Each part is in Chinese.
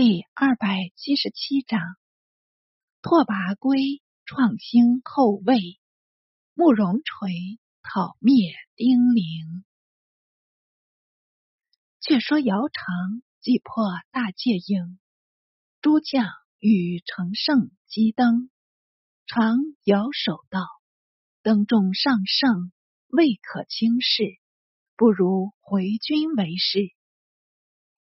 第二百七十七章：拓跋圭创兴后魏，慕容垂讨灭丁零。却说姚常击破大戒营，诸将与乘胜击登，常摇手道：“登众上胜，未可轻视，不如回军为是。”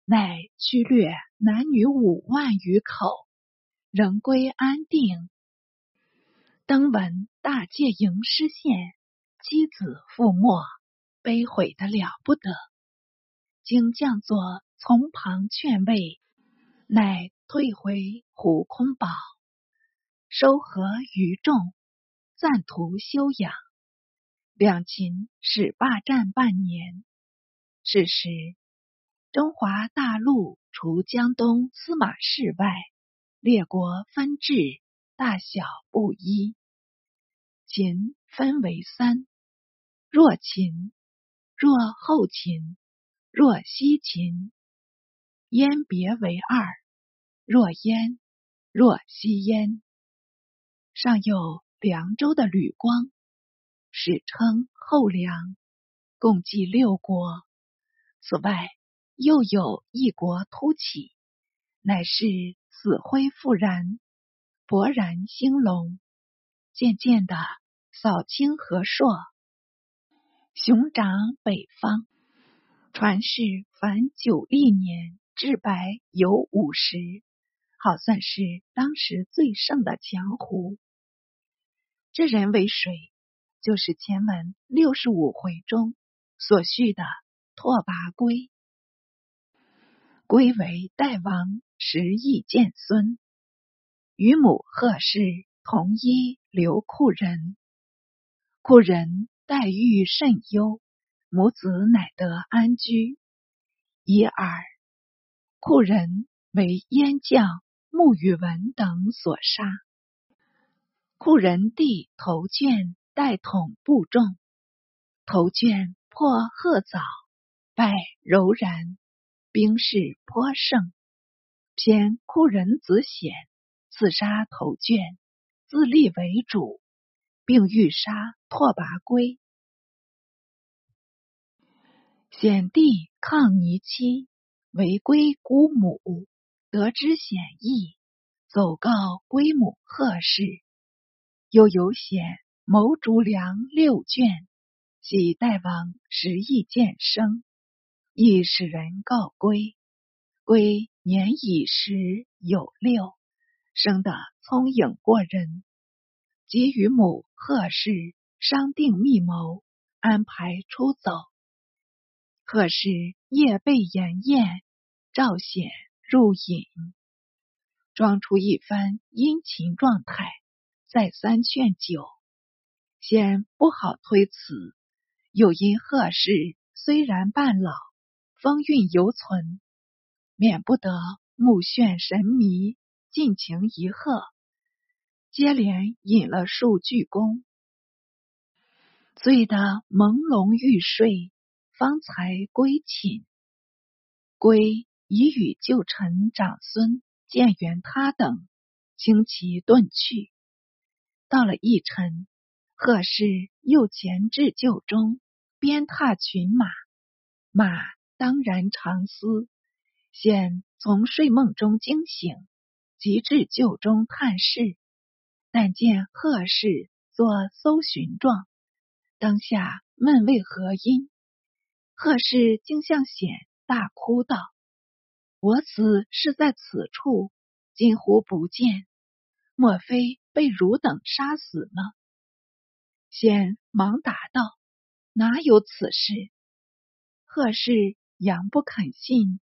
乃驱掠男女五万余口，仍归安定。登闻大戒营失陷，妻子覆没，悲悔的了不得。经将作从旁劝慰，乃退回虎空堡，收合余众，暂图休养。两秦始霸占半年，是时。中华大陆除江东司马氏外，列国分治，大小不一。秦分为三：若秦、若后秦、若西秦；燕别为二：若燕、若西燕。上有凉州的吕光，史称后凉，共计六国。此外。又有一国突起，乃是死灰复燃，勃然兴隆，渐渐的扫清河朔，雄长北方。传世凡九历年至白有五十，好算是当时最盛的强胡。这人为谁？就是前文六十五回中所叙的拓跋圭。归为代王时亦见孙，与母贺氏同一刘库人。库人待遇甚优，母子乃得安居。一二，库人为燕将穆宇文等所杀。库人弟头卷代统部众，头卷破贺早，败柔然。兵势颇盛，偏库人子显刺杀头卷，自立为主，并欲杀拓跋圭。显帝抗尼妻为归姑母，得知显意，走告归母贺氏。又有显谋逐粮六卷，喜代王时意见生。亦使人告归，归年已十有六，生得聪颖过人，即与母贺氏商定密谋，安排出走。贺氏夜被严宴，赵显入隐，装出一番殷勤状态，再三劝酒，先不好推辞，又因贺氏虽然半老。风韵犹存，免不得目眩神迷，尽情一喝，接连饮了数鞠躬，醉得朦胧欲睡，方才归寝。归已与旧臣长孙建元他等轻骑遁去。到了一晨，贺氏又前至旧中，鞭踏群马，马。当然长思，现从睡梦中惊醒，即至旧中探视，但见贺氏作搜寻状，当下问为何因，贺氏竟向显大哭道：“我子是在此处，今乎不见，莫非被汝等杀死呢？”显忙答道：“哪有此事？”贺氏。杨不肯信，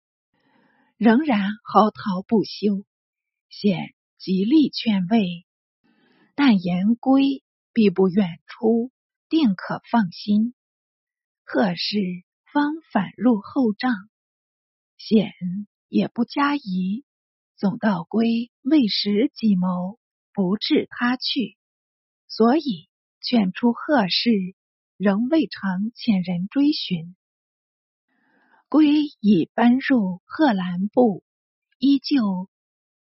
仍然嚎啕不休。显极力劝慰，但言归必不远出，定可放心。贺氏方返入后帐，显也不加疑，总道归未识计谋，不致他去，所以劝出贺氏，仍未尝遣人追寻。归已搬入贺兰部，依旧。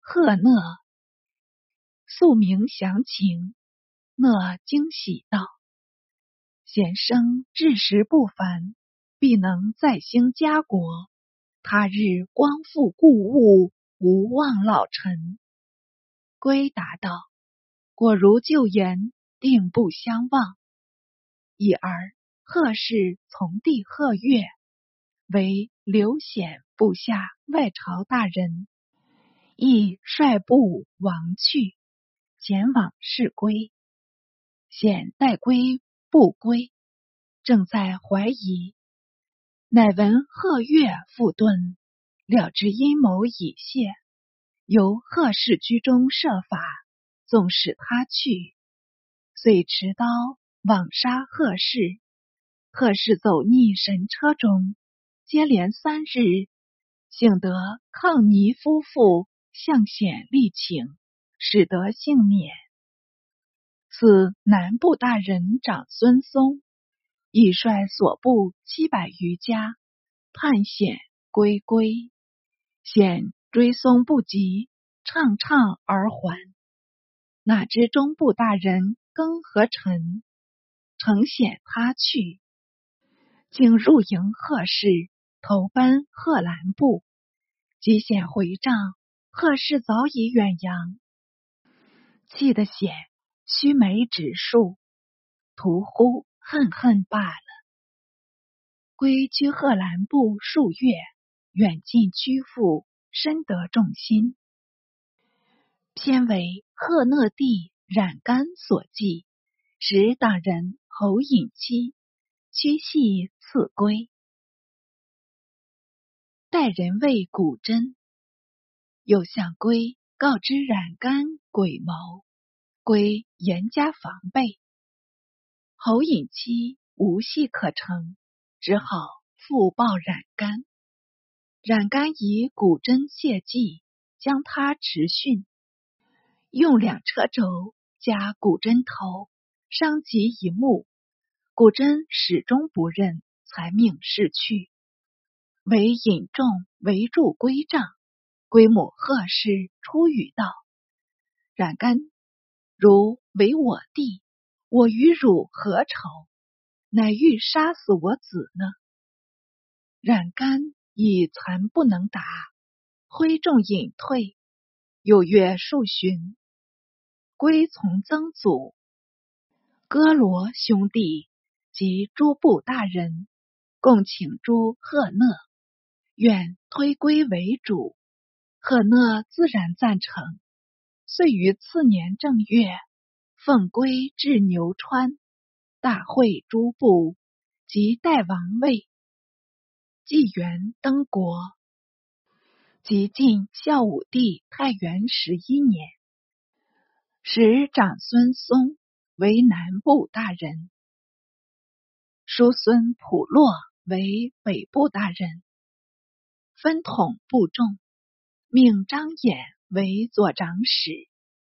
贺讷素明详情，讷惊喜道：“贤生志识不凡，必能再兴家国。他日光复故物，无忘老臣。”归答道：“果如旧言，定不相忘。已而贺氏从弟贺月，为刘显部下外朝大人。”亦率部亡去，前往事归。显待归不归，正在怀疑，乃闻贺越复遁，了知阴谋已泄，由贺氏居中设法，纵使他去，遂持刀枉杀贺氏。贺氏走逆神车中，接连三日，幸得抗尼夫妇。向显力请，使得幸免。此南部大人长孙松，已率所部七百余家叛险归归。显追松不及，怅怅而还。哪知中部大人庚和臣承显他去，竟入营贺氏，投奔贺兰部。及显回帐。贺氏早已远扬，气得险须眉直竖，屠呼恨恨罢了。归居贺兰部数月，远近居父，深得众心。偏为贺讷弟染干所记，使党人侯隐期屈系赐归，待人谓古真。又向归告知冉干诡谋，归严加防备。侯隐期无戏可成，只好复报冉干。冉干以古针谢计，将他持训，用两车轴加古针头，伤及一目。古针始终不认，才命逝去。为引众围住归帐。归母贺氏出语道：“冉干，如为我弟，我与汝何仇？乃欲杀死我子呢？”冉干已残不能答，挥众隐退。又月数旬，归从曾祖哥罗兄弟及诸部大人，共请诸贺讷，愿推归为主。贺讷自然赞成，遂于次年正月，奉归至牛川，大会诸部即代王位，纪元登国，即晋孝武帝太元十一年，使长孙松为南部大人，叔孙普洛为北部大人，分统部众。命张衍为左长史，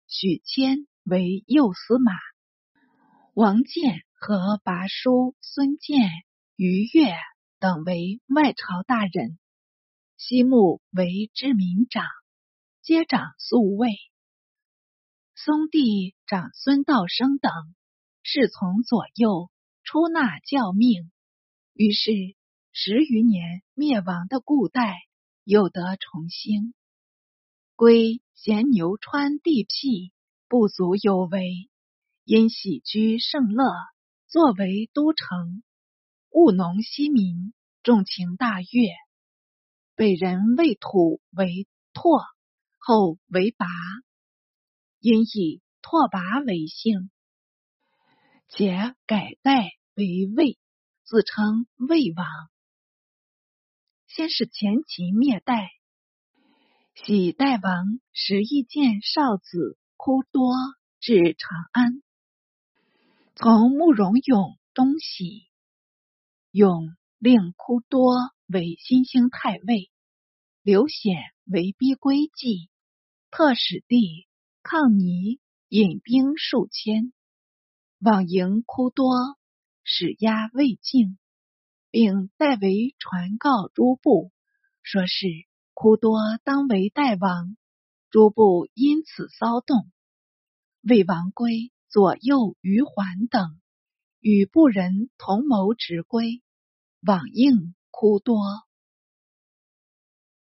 许谦为右司马，王建和拔叔孙建、于越等为外朝大人，西木为知民长，接掌宿卫。松弟长孙道生等侍从左右，出纳教命。于是十余年灭亡的故代又得重兴。归咸牛川地僻，不足有为。因喜居盛乐，作为都城，务农息民，重情大悦。北人为土为拓，后为拔，因以拓跋为姓，且改代为魏，自称魏王。先是前秦灭代。喜代王时，意见少子哭多至长安，从慕容永东徙，永令哭多为新兴太尉，刘显为逼归计，特使弟抗尼引兵数千，往迎哭多，使压魏境，并代为传告诸部，说是。枯多当为代王，诸部因此骚动。魏王归左右于桓等与部人同谋执归，往应枯多。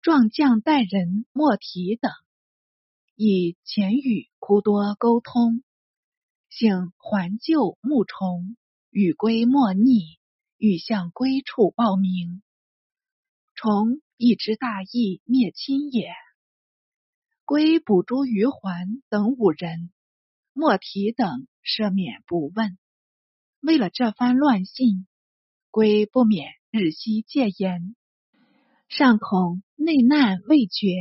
壮将带人莫提等以前与枯多沟通，幸还救穆崇与归莫逆，欲向归处报名。崇一知大义，灭亲也。归捕诛于桓等五人，莫提等赦免不问。为了这番乱信，归不免日夕戒严，尚恐内难未决，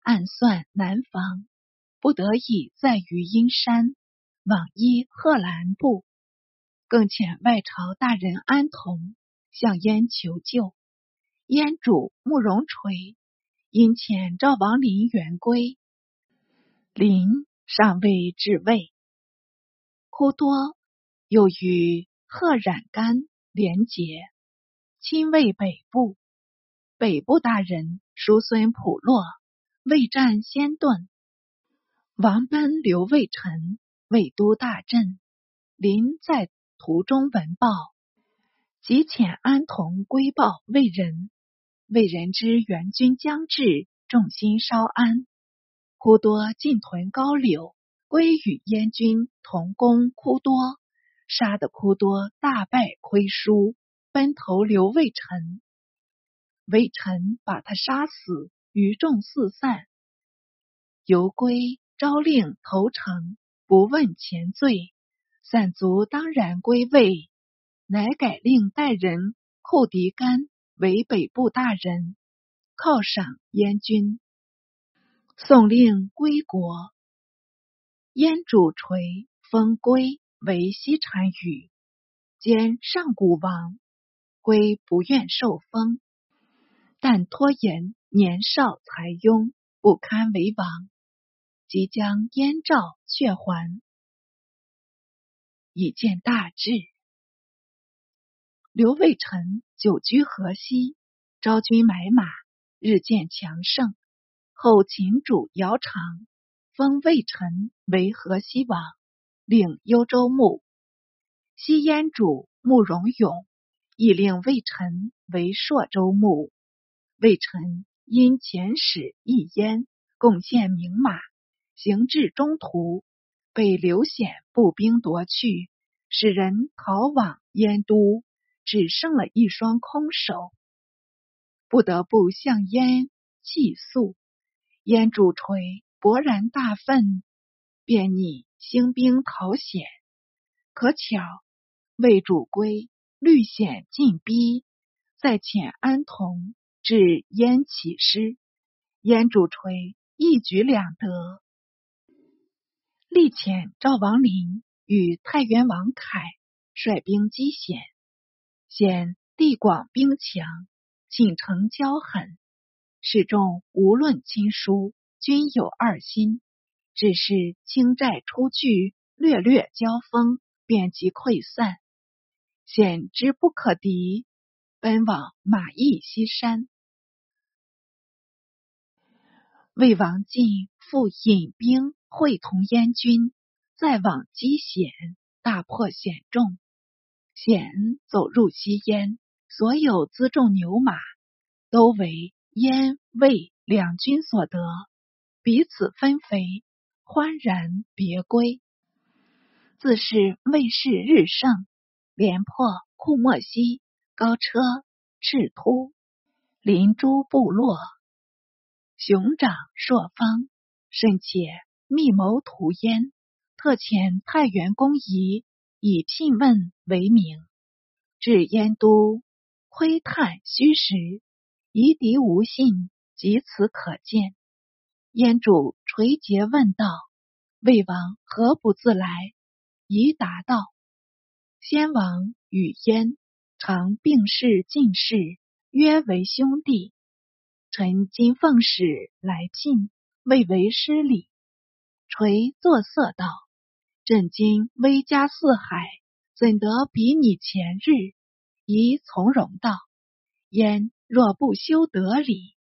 暗算难防，不得已在于阴山，往依贺兰部，更遣外朝大人安童向燕求救。燕主慕容垂因遣赵王林元归，林尚未至位。忽多又与贺冉干联结，亲卫北部。北部大人叔孙普洛未战先遁，王班留魏臣魏都大镇。林在途中闻报，即遣安童归报魏人。魏人知援军将至，众心稍安。忽多进屯高柳，归与燕军同攻忽多，杀得忽多大败亏输，奔投刘魏臣。魏臣把他杀死，余众四散。犹归诏令投诚，不问前罪，散卒当然归魏，乃改令代人寇狄干。为北部大人，犒赏燕军，送令归国。燕主垂封归为西单于，兼上古王。归不愿受封，但拖延年少才庸，不堪为王，即将燕赵却还，以见大志。刘卫臣久居河西，招军买马，日渐强盛。后秦主姚长封魏臣为河西王，领幽州牧。西燕主慕容永亦令魏臣为朔州牧。魏臣因遣使诣燕，贡献名马，行至中途，被刘显步兵夺去，使人逃往燕都。只剩了一双空手，不得不向燕泣诉。燕主垂勃然大愤，便拟兴兵讨险。可巧魏主归虑险进逼，再遣安童至燕起师。燕主垂一举两得，力遣赵王林与太原王凯率兵击险。显地广兵强，进城骄狠，始终无论亲疏，均有二心。只是轻寨出据，略略交锋，便即溃散。险之不可敌，奔往马邑西山。魏王进复引兵会同燕军，再往击险，大破险众。险走入西燕，所有辎重牛马都为燕魏两军所得，彼此分肥，欢然别归。自是魏氏日盛，连破库莫西、高车、赤突、林诸部落，熊掌朔方，甚且密谋屠燕，特遣太原公仪。以聘问为名，至燕都窥探虚实，夷狄无信，即此可见。燕主垂节问道：“魏王何不自来？”宜答道：“先王与燕常并视近视，约为兄弟。臣今奉使来聘，未为失礼。”垂作色道。朕今威加四海，怎得比拟前日？宜从容道：焉若不修德礼，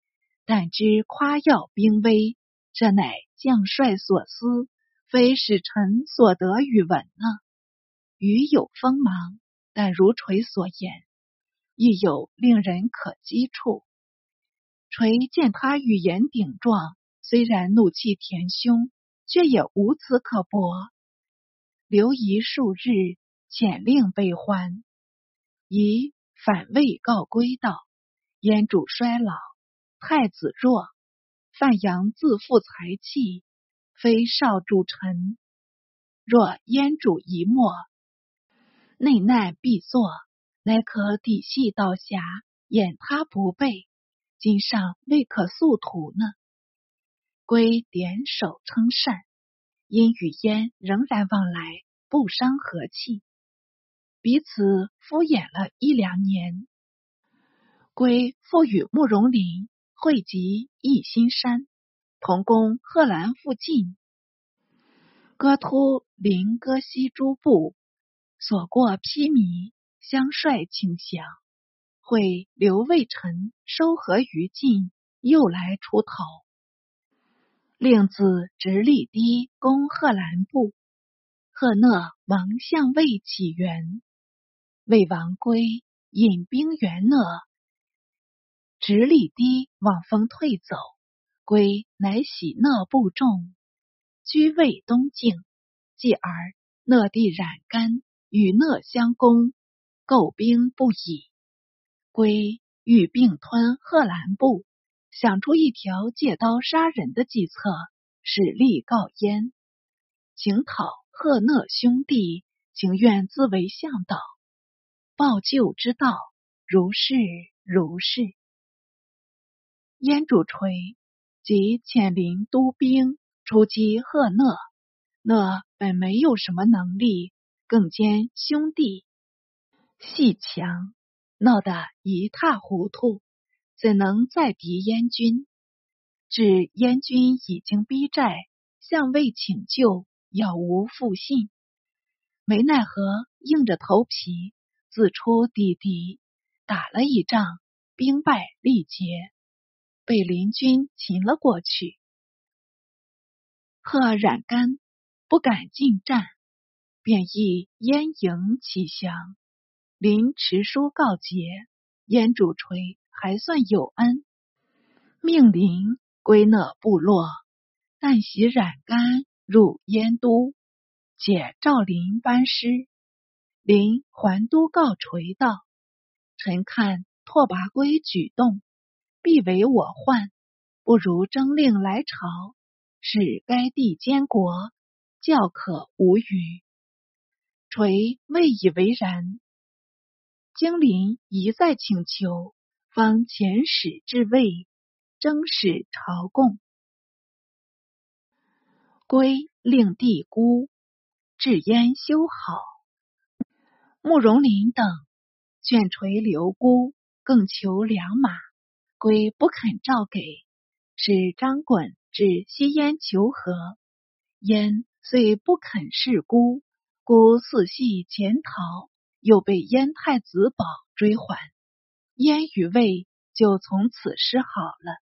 但知夸耀兵威，这乃将帅所思，非使臣所得与闻呢。余有锋芒，但如垂所言，亦有令人可击处。垂见他语言顶撞，虽然怒气填胸，却也无此可驳。留遗数日，遣令备还。宜反魏告归道：燕主衰老，太子弱，范阳自负才气，非少主臣。若燕主一没，内难必作，乃可抵系道侠，掩他不备。今上未可速图呢。归点首称善，因与焉仍然往来，不伤和气，彼此敷衍了一两年。归复与慕容林汇集义兴山，同攻贺兰附近，割突临歌西诸部，所过披靡，相率请降。会刘卫臣收合于禁，又来出头。令子直隶堤攻贺兰部，贺讷王向魏起源，魏王归引兵援讷，直隶堤望风退走，归乃喜讷部众，居魏东境。继而讷地冉干与讷相攻，构兵不已。归欲并吞贺兰部，想出一条借刀杀人的计策，使力告燕，请讨贺讷兄弟，情愿自为向导，报救之道，如是如是。燕主垂即遣临都兵出击贺讷，讷本没有什么能力，更兼兄弟细强。闹得一塌糊涂，怎能再敌燕军？至燕军已经逼寨，向魏请救，杳无复信。没奈何，硬着头皮自出抵敌，打了一仗，兵败力竭，被邻军擒了过去。贺冉干不敢进战，便意燕营起降。临持书告捷，燕主垂还算有恩，命临归讷部落，但袭染干入燕都，且赵临班师。临还都告垂道：“臣看拓跋圭举动，必为我患，不如征令来朝，使该地监国，教可无虞。”垂未以为然。经林一再请求，方遣使至魏，征使朝贡。归令帝孤，至燕修好。慕容林等卷垂留孤，更求良马，归不肯照给，使张衮至西燕求和。燕虽不肯示孤，孤似系潜逃。又被燕太子宝追还，燕与魏就从此失好了。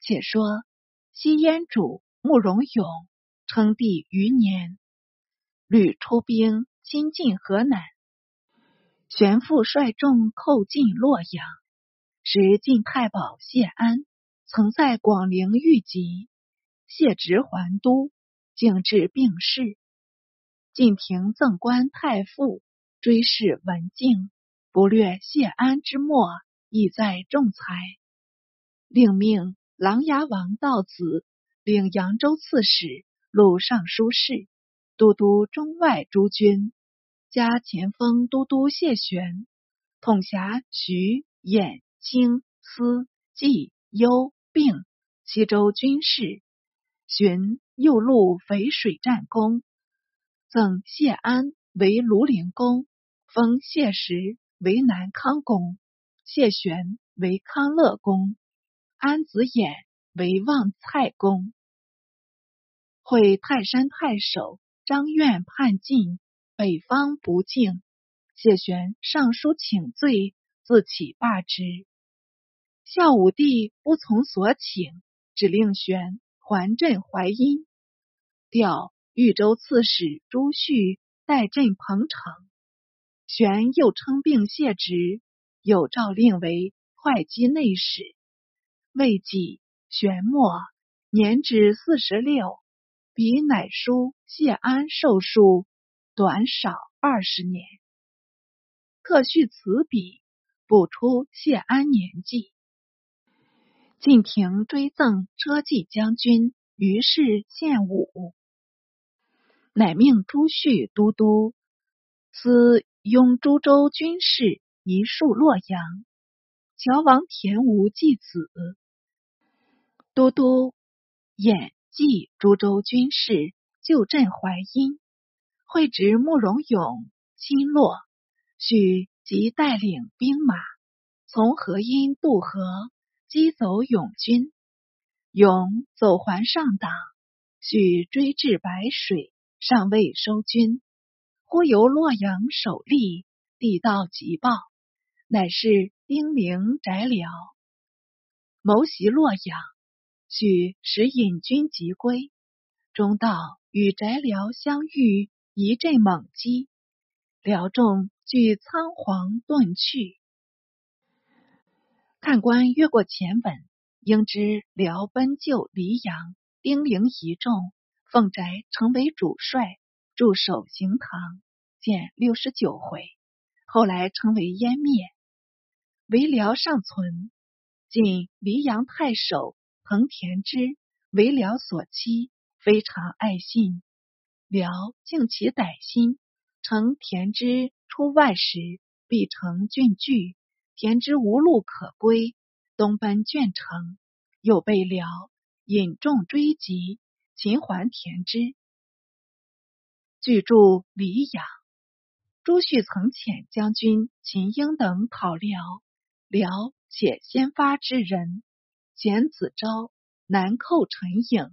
且说西燕主慕容永称帝余年，屡出兵亲近河南，玄父率众寇进洛阳，时晋太保谢安曾在广陵遇疾，谢直还都，竟至病逝。晋廷赠官太傅。追谥文静，不略谢安之末，意在仲裁。另命琅琊王道子领扬州刺史、录尚书事、都督中外诸军，加前锋都督谢玄，统辖徐、兖、青、司、冀、幽、并西州军事。寻又录淝水战功，赠谢安为庐陵公。封谢石为南康公，谢玄为康乐公，安子衍为望蔡公。会泰山太守张苑叛晋，北方不敬，谢玄上书请罪，自起罢之。孝武帝不从所请，只令玄还镇淮阴，调豫州刺史朱旭代镇彭城。玄又称病谢职，有诏令为会稽内史。未几，玄末，年至四十六，比乃叔谢安寿数短少二十年。特续此笔，补出谢安年纪。晋廷追赠车骑将军于是献武，乃命朱旭都督司拥株洲军事，一戍洛阳。乔王田无继子，都督演继株洲军事，就镇淮阴。会执慕容永侵洛，许即带领兵马从河阴渡河。击走永军，永走还上党，许追至白水，尚未收军。忽由洛阳守吏递到急报，乃是丁陵翟辽谋袭洛阳，许使引军急归。中道与翟辽相遇，一阵猛击，辽众俱仓皇遁去。看官越过前文，应知辽奔救黎阳，丁陵一众，凤宅成为主帅，驻守行堂，见六十九回。后来成为湮灭，为辽尚存。仅黎阳太守彭田之为辽所欺，非常爱信。辽敬其歹心，乘田之出外时，必成郡据。田之无路可归，东奔鄄城，又被辽引众追击，秦还田之。据著黎阳，朱旭曾遣将军秦英等讨辽，辽且先发之人，简子昭南寇陈颖，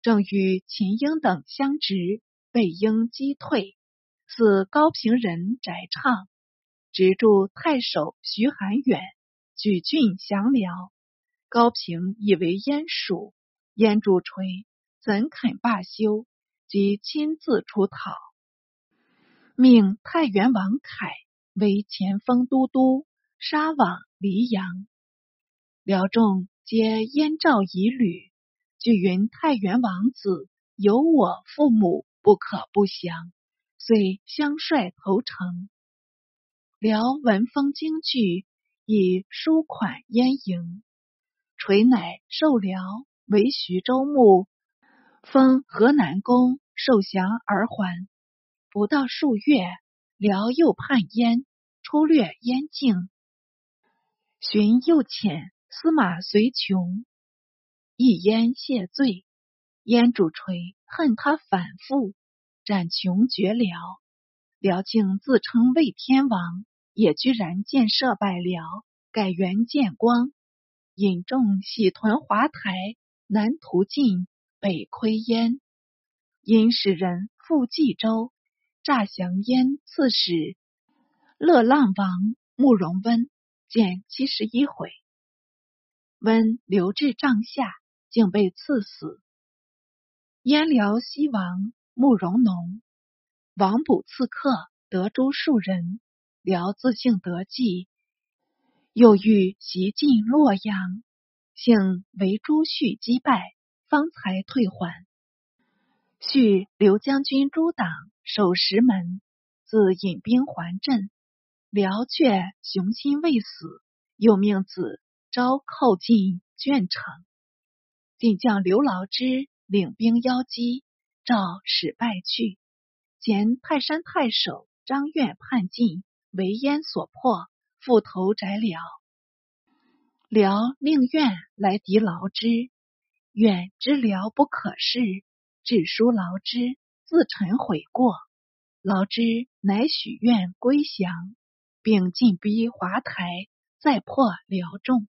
正与秦英等相执，被英击退，似高平人翟畅。直驻太守徐寒远举郡降辽，高平以为燕属，燕主垂怎肯罢休？即亲自出讨，命太原王凯为前锋都督，杀往黎阳。辽众皆燕赵以旅，据云太原王子有我父母，不可不降，遂相率投诚。辽闻风惊惧，以书款燕迎。垂乃受辽为徐州牧，封河南公，受降而还。不到数月，辽又叛燕，出掠燕境。寻又遣司马随琼一燕谢罪。燕主垂恨他反复，斩琼绝辽。辽竟自称魏天王。也居然建设百辽，改元建光，引众喜屯华台，南屠晋，北窥燕。因使人赴冀州，诈降燕刺史乐浪王慕容温，见七十一回。温留至帐下，竟被刺死。燕辽西王慕容农，王卜刺客，得诸数人。辽自幸得计，又欲袭进洛阳，幸为朱旭击败，方才退还。续刘将军朱党守石门，自引兵还镇。辽却雄心未死，又命子昭寇进鄄城。晋将刘牢之领兵邀击，赵使败去。前泰山太守张愿叛晋。为燕所破，复投翟辽。辽命愿来敌劳之，愿知辽不可视，致书劳之，自陈悔过。劳之乃许愿归降，并进逼华台，再破辽众。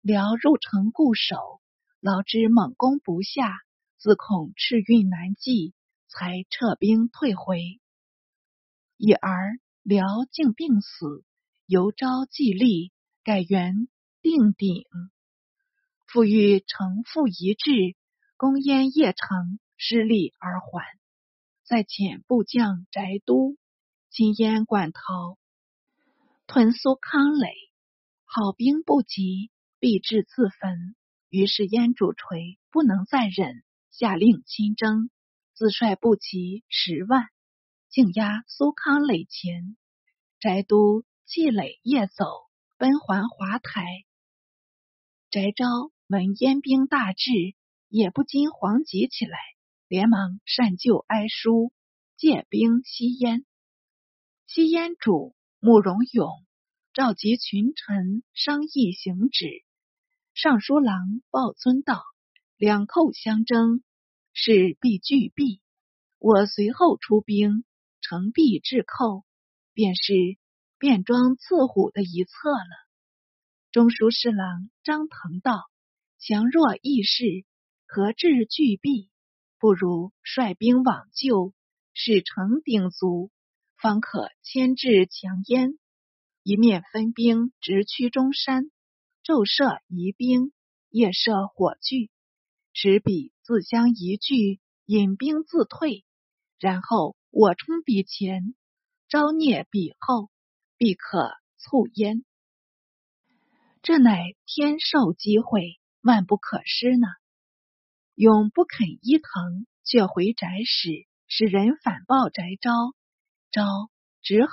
辽入城固守，劳之猛攻不下，自恐赤运难继，才撤兵退回。已而。辽竟病死，由昭继立，改元定鼎。复欲城复一至，攻燕邺城，失利而还。再遣部将翟都进燕馆陶，屯苏康垒，好兵不及，必至自焚。于是燕主垂不能再忍，下令亲征，自率步骑十万，竟压苏康垒前。翟都弃垒夜走，奔还华台。翟昭闻燕兵大至，也不禁惶急起来。连忙善救哀书，借兵西燕。西燕主慕容永召集群臣商议行止。尚书郎鲍尊道：“两寇相争，势必俱毙。我随后出兵，成必制寇，便是便装刺虎的一策了。”中书侍郎张腾道：“强弱易事，何至俱毙？”不如率兵往救，使城鼎足，方可牵制强燕。一面分兵直趋中山，昼设疑兵，夜设火炬，使彼自相疑惧，引兵自退。然后我冲彼前，招孽彼后，必可促焉。这乃天授机会，万不可失呢。永不肯依藤，却回宅使，使人反报翟昭。昭只好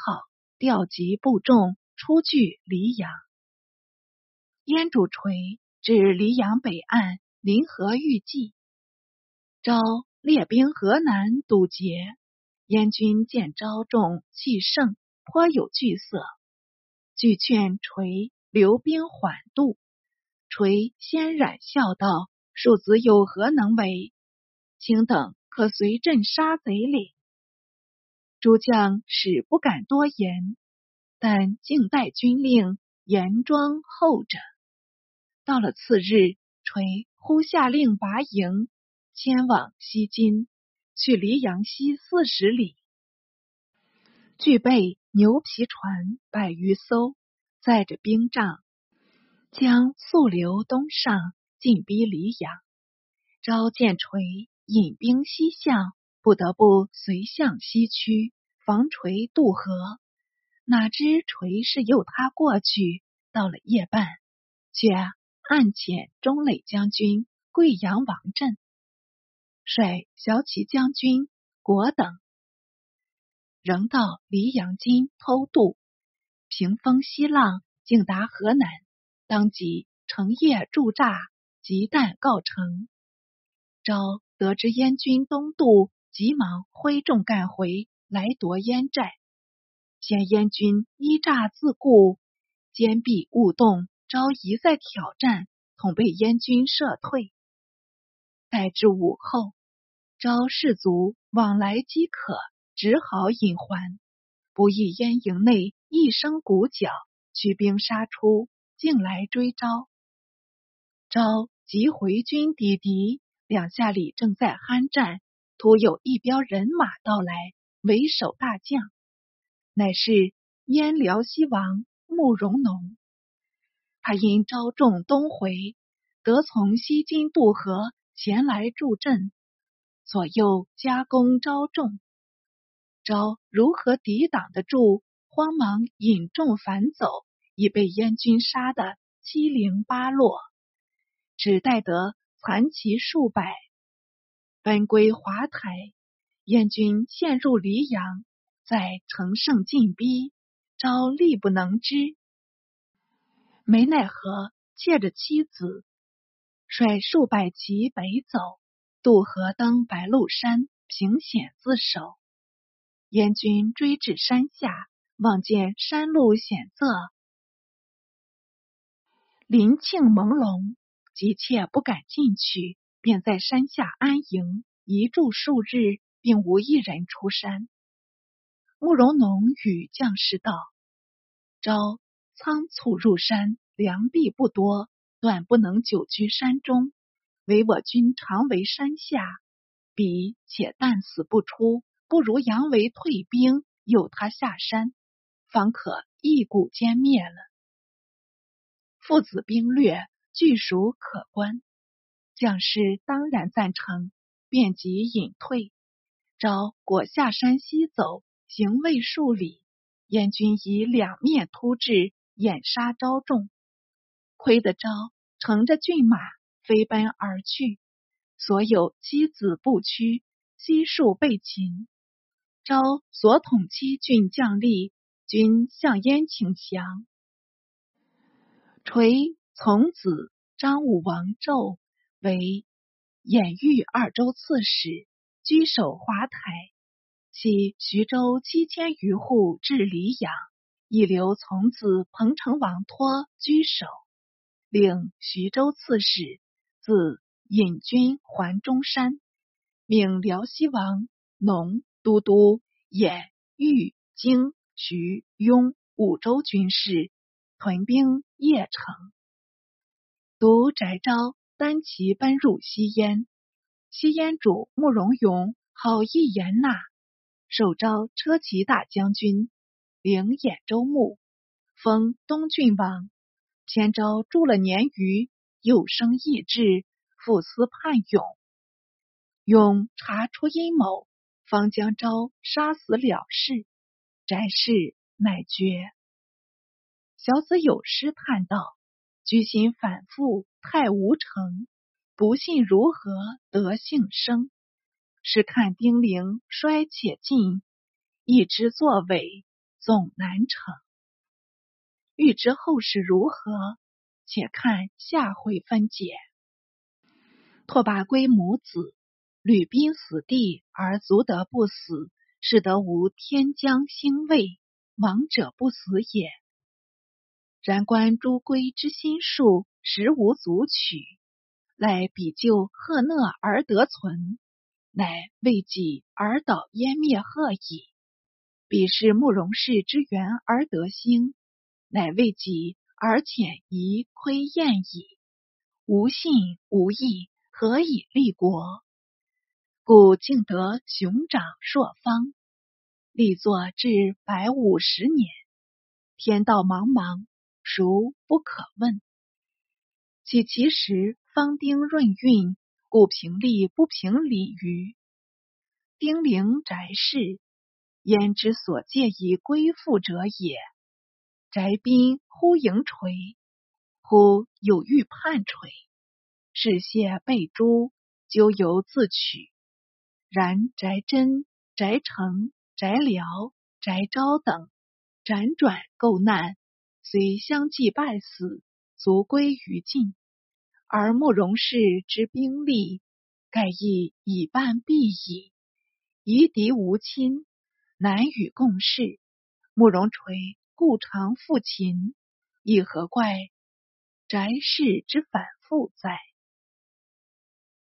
调集部众出据黎阳。燕主垂至黎阳北岸临河遇计，昭列兵河南堵截。燕军见昭众气盛，颇有惧色，俱劝垂留兵缓渡。垂先染笑道。庶子有何能为？卿等可随朕杀贼哩。诸将使不敢多言，但静待军令，严庄候着。到了次日，垂忽下令拔营，迁往西津，去离阳西四十里，具备牛皮船百余艘，载着兵仗，将溯流东上。进逼黎阳，召见垂引兵西向，不得不随向西驱，防垂渡河。哪知垂是诱他过去，到了夜半，却暗遣中磊将军贵阳王镇，率骁骑将军果等，仍到黎阳津偷渡，平风西浪，竟达河南，当即乘夜驻扎。急旦告成，昭得知燕军东渡，急忙挥众赶回来夺燕寨。见燕军依诈自固，坚壁勿动。昭一再挑战，恐被燕军射退。待至午后，昭士卒往来饥渴，只好隐还。不意燕营内一声鼓角，驱兵杀出，竟来追招。昭。即回军抵敌，两下里正在酣战，突有一彪人马到来，为首大将，乃是燕辽西王慕容农。他因招众东回，得从西津渡河前来助阵，左右夹攻招众。招如何抵挡得住？慌忙引众反走，已被燕军杀得七零八落。只带得残骑数百，奔归华台。燕军陷入黎阳，在乘胜进逼，招力不能支，没奈何，借着妻子，率数百骑北走，渡河登白鹿山，凭险自守。燕军追至山下，望见山路险塞，林庆朦胧。急切不敢进去，便在山下安营，一住数日，并无一人出山。慕容农与将士道：“昭仓促入山，粮币不多，断不能久居山中。唯我军常为山下，彼且但死不出，不如杨为退兵，诱他下山，方可一鼓歼灭了。”父子兵略据属可观，将士当然赞成，便即隐退。昭果下山西走，行未数里，燕军以两面突至，掩杀昭众。亏得昭乘着骏马飞奔而去，所有妻子不屈，悉数被擒。昭所统七郡将吏均向燕请降。垂从子张武王胄为兖豫二州刺史，居守华台。系徐州七千余户至黎阳，亦留从子彭城王托居守。令徐州刺史，自引军还中山，命辽西王农都督兖豫京徐雍五州军事，屯兵邺城。独翟昭单骑奔入西燕，西燕主慕容永好意言纳，受召车骑大将军，领兖州牧，封东郡王。先昭住了年余，又生异志，复思叛勇。勇查出阴谋，方将昭杀死了事，翟氏乃绝。小子有诗叹道：“居心反复太无成，不信如何得幸生？是看丁玲衰且尽，一知作伪总难成。”欲知后事如何，且看下回分解。拓跋圭母子屡濒死地而足得不死，是得无天将星位，亡者不死也。然观诸龟之心术，实无足取。赖比就赫讷而得存，乃为己而导湮灭赫矣。彼是慕容氏之源而得兴。乃为己而遣夷窥燕矣，无信无义，何以立国？故敬得雄长朔方，立作至百五十年。天道茫茫，孰不可问？岂其时方丁润运，故平利不平礼于丁陵宅室，焉之所借以归附者也。翟宾忽迎垂，忽有欲叛垂，是谢被诛，咎由自取。然翟真、翟成、翟辽、翟昭等辗转构难，虽相继败死，卒归于尽。而慕容氏之兵力，盖亦以半必矣。夷狄无亲，难与共事。慕容垂。故常复秦，亦何怪翟氏之反复哉？